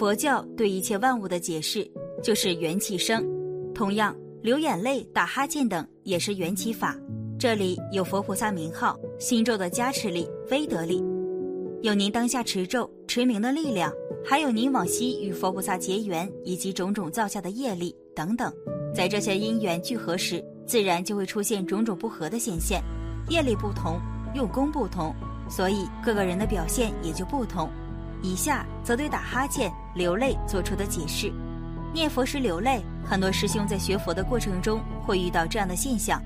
佛教对一切万物的解释就是缘起生，同样流眼泪、打哈欠等也是缘起法。这里有佛菩萨名号、心咒的加持力、威德力，有您当下持咒持名的力量，还有您往昔与佛菩萨结缘以及种种造下的业力等等。在这些因缘聚合时，自然就会出现种种不合的显现，业力不同，用功不同，所以各个人的表现也就不同。以下则对打哈欠、流泪做出的解释。念佛时流泪，很多师兄在学佛的过程中会遇到这样的现象。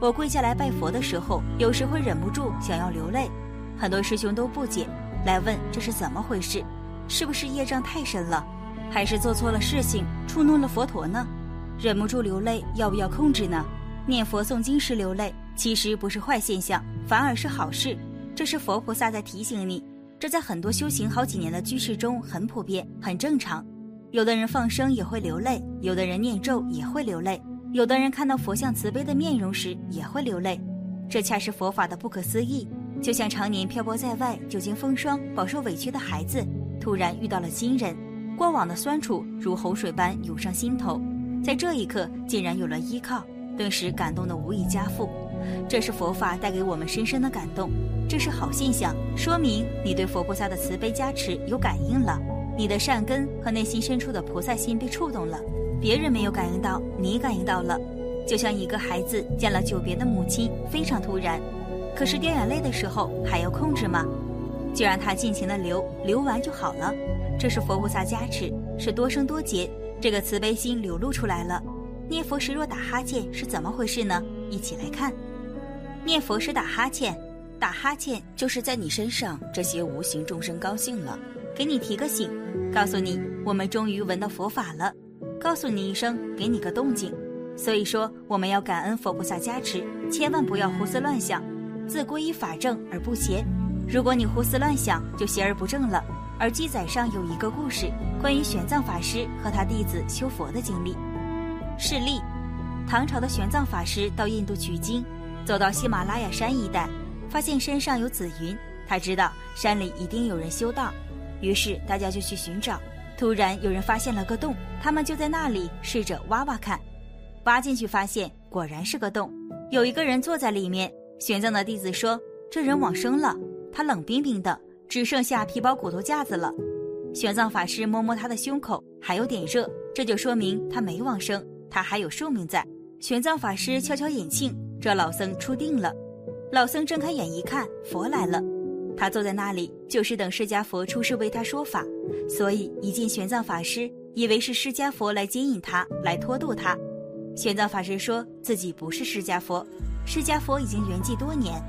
我跪下来拜佛的时候，有时会忍不住想要流泪，很多师兄都不解，来问这是怎么回事？是不是业障太深了，还是做错了事情，触怒了佛陀呢？忍不住流泪，要不要控制呢？念佛诵经时流泪，其实不是坏现象，反而是好事。这是佛菩萨在提醒你。这在很多修行好几年的居士中很普遍，很正常。有的人放生也会流泪，有的人念咒也会流泪，有的人看到佛像慈悲的面容时也会流泪。这恰是佛法的不可思议。就像常年漂泊在外、久经风霜、饱受委屈的孩子，突然遇到了亲人，过往的酸楚如洪水般涌上心头，在这一刻竟然有了依靠，顿时感动得无以加复。这是佛法带给我们深深的感动。这是好现象，说明你对佛菩萨的慈悲加持有感应了，你的善根和内心深处的菩萨心被触动了。别人没有感应到，你感应到了，就像一个孩子见了久别的母亲，非常突然。可是掉眼泪的时候还要控制吗？就让它尽情的流，流完就好了。这是佛菩萨加持，是多生多劫，这个慈悲心流露出来了。念佛时若打哈欠是怎么回事呢？一起来看，念佛时打哈欠。打哈欠就是在你身上这些无形众生高兴了，给你提个醒，告诉你我们终于闻到佛法了，告诉你一声，给你个动静。所以说我们要感恩佛菩萨加持，千万不要胡思乱想，自归依法正而不邪。如果你胡思乱想，就邪而不正了。而记载上有一个故事，关于玄奘法师和他弟子修佛的经历。示例：唐朝的玄奘法师到印度取经，走到喜马拉雅山一带。发现山上有紫云，他知道山里一定有人修道，于是大家就去寻找。突然有人发现了个洞，他们就在那里试着挖挖看。挖进去发现果然是个洞，有一个人坐在里面。玄奘的弟子说：“这人往生了，他冷冰冰的，只剩下皮包骨头架子了。”玄奘法师摸摸他的胸口，还有点热，这就说明他没往生，他还有寿命在。玄奘法师悄悄引磬，这老僧出定了。老僧睁开眼一看，佛来了。他坐在那里，就是等释迦佛出世为他说法。所以一见玄奘法师，以为是释迦佛来接引他，来托度他。玄奘法师说自己不是释迦佛，释迦佛已经圆寂多年。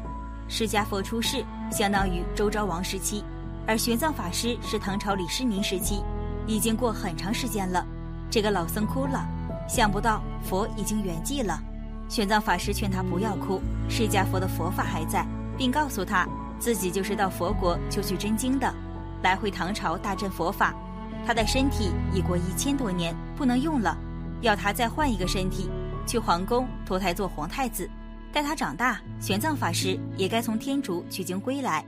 释迦佛出世相当于周昭王时期，而玄奘法师是唐朝李世民时期，已经过很长时间了。这个老僧哭了，想不到佛已经圆寂了。玄奘法师劝他不要哭，释迦佛的佛法还在，并告诉他自己就是到佛国求取真经的，来回唐朝大振佛法。他的身体已过一千多年，不能用了，要他再换一个身体，去皇宫投胎做皇太子。待他长大，玄奘法师也该从天竺取经归来，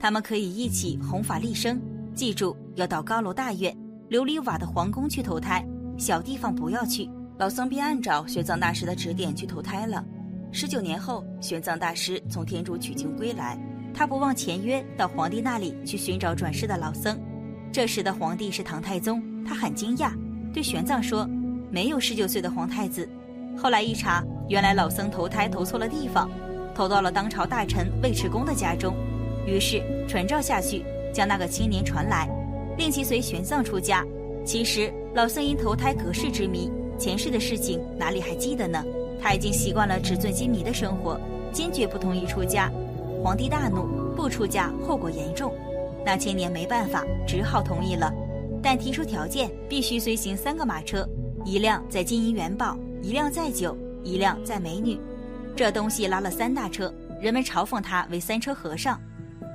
他们可以一起弘法立生。记住，要到高楼大院、琉璃瓦的皇宫去投胎，小地方不要去。老僧便按照玄奘大师的指点去投胎了。十九年后，玄奘大师从天竺取经归来，他不忘前约，到皇帝那里去寻找转世的老僧。这时的皇帝是唐太宗，他很惊讶，对玄奘说：“没有十九岁的皇太子。”后来一查，原来老僧投胎投错了地方，投到了当朝大臣尉迟恭的家中。于是传召下去，将那个青年传来，令其随玄奘出家。其实老僧因投胎隔世之谜。前世的事情哪里还记得呢？他已经习惯了纸醉金迷的生活，坚决不同意出家。皇帝大怒，不出家后果严重。那青年没办法，只好同意了。但提出条件必须随行三个马车，一辆载金银元宝，一辆载酒，一辆载美女。这东西拉了三大车，人们嘲讽他为三车和尚。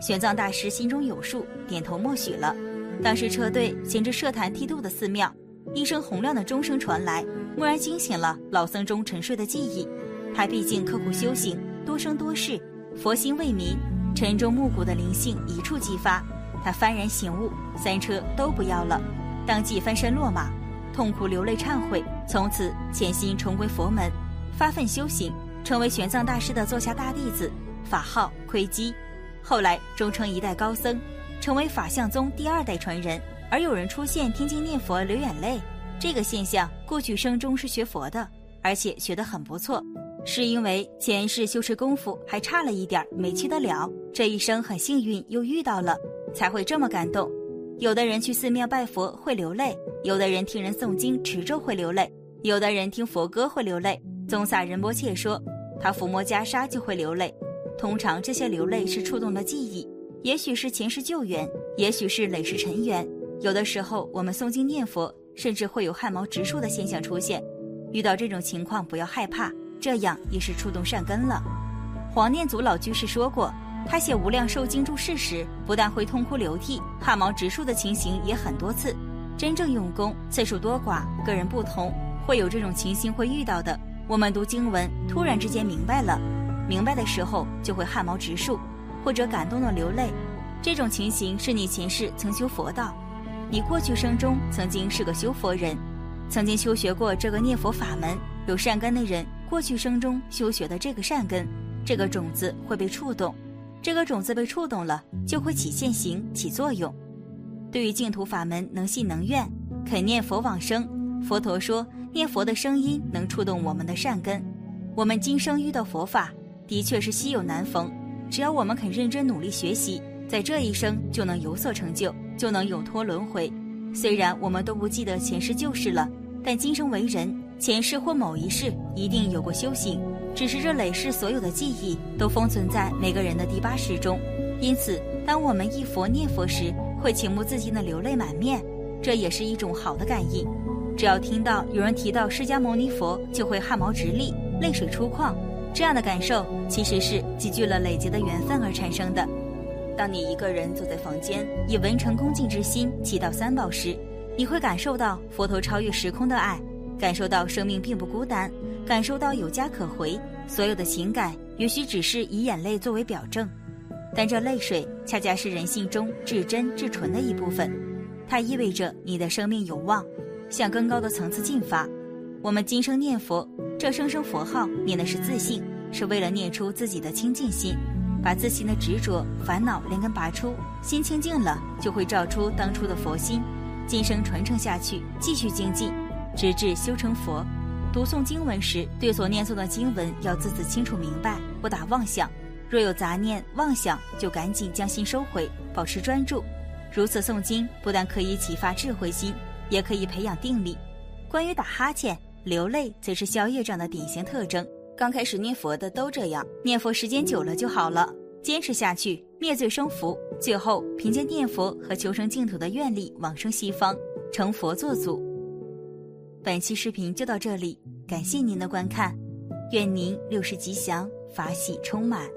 玄奘大师心中有数，点头默许了。当时车队行至设坛剃度的寺庙，一声洪亮的钟声传来，蓦然惊醒了老僧中沉睡的记忆。他毕竟刻苦修行，多生多世，佛心未泯，晨钟暮鼓的灵性一触即发。他幡然醒悟，三车都不要了，当即翻身落马，痛苦流泪忏悔，从此潜心重归佛门，发奋修行，成为玄奘大师的座下大弟子，法号窥基，后来终成一代高僧，成为法相宗第二代传人。而有人出现听经念佛流眼泪，这个现象过去生中是学佛的，而且学得很不错。是因为前世修持功夫还差了一点没去得了，这一生很幸运又遇到了，才会这么感动。有的人去寺庙拜佛会流泪，有的人听人诵经持咒会流泪，有的人听佛歌会流泪。宗萨仁波切说，他抚摸袈裟就会流泪。通常这些流泪是触动了记忆，也许是前世旧缘，也许是累世尘缘。有的时候我们诵经念佛，甚至会有汗毛直竖的现象出现。遇到这种情况不要害怕。这样也是触动善根了。黄念祖老居士说过，他写《无量寿经》注释时，不但会痛哭流涕、汗毛直竖的情形也很多次。真正用功次数多寡，个人不同，会有这种情形会遇到的。我们读经文，突然之间明白了，明白的时候就会汗毛直竖，或者感动的流泪。这种情形是你前世曾修佛道，你过去生中曾经是个修佛人，曾经修学过这个念佛法门，有善根的人。过去生中修学的这个善根，这个种子会被触动，这个种子被触动了，就会起现行起作用。对于净土法门，能信能愿，肯念佛往生。佛陀说，念佛的声音能触动我们的善根。我们今生遇到佛法，的确是稀有难逢。只要我们肯认真努力学习，在这一生就能有所成就，就能永脱轮回。虽然我们都不记得前世旧事了，但今生为人。前世或某一世一定有过修行，只是这累世所有的记忆都封存在每个人的第八识中。因此，当我们一佛念佛时，会情不自禁的流泪满面，这也是一种好的感应。只要听到有人提到释迦牟尼佛，就会汗毛直立、泪水出眶。这样的感受其实是积聚了累积的缘分而产生的。当你一个人坐在房间，以文成恭敬之心祈祷三宝时，你会感受到佛陀超越时空的爱。感受到生命并不孤单，感受到有家可回，所有的情感也许只是以眼泪作为表证，但这泪水恰恰是人性中至真至纯的一部分，它意味着你的生命有望向更高的层次进发。我们今生念佛，这声声佛号念的是自信，是为了念出自己的清净心，把自心的执着烦恼连根拔出，心清净了，就会照出当初的佛心，今生传承下去，继续精进。直至修成佛，读诵经文时，对所念诵的经文要字字清楚明白，不打妄想。若有杂念妄想，就赶紧将心收回，保持专注。如此诵经，不但可以启发智慧心，也可以培养定力。关于打哈欠、流泪，则是消业障的典型特征。刚开始念佛的都这样，念佛时间久了就好了。坚持下去，灭罪生福，最后凭借念佛和求生净土的愿力，往生西方，成佛作祖。本期视频就到这里，感谢您的观看，愿您六世吉祥，法喜充满。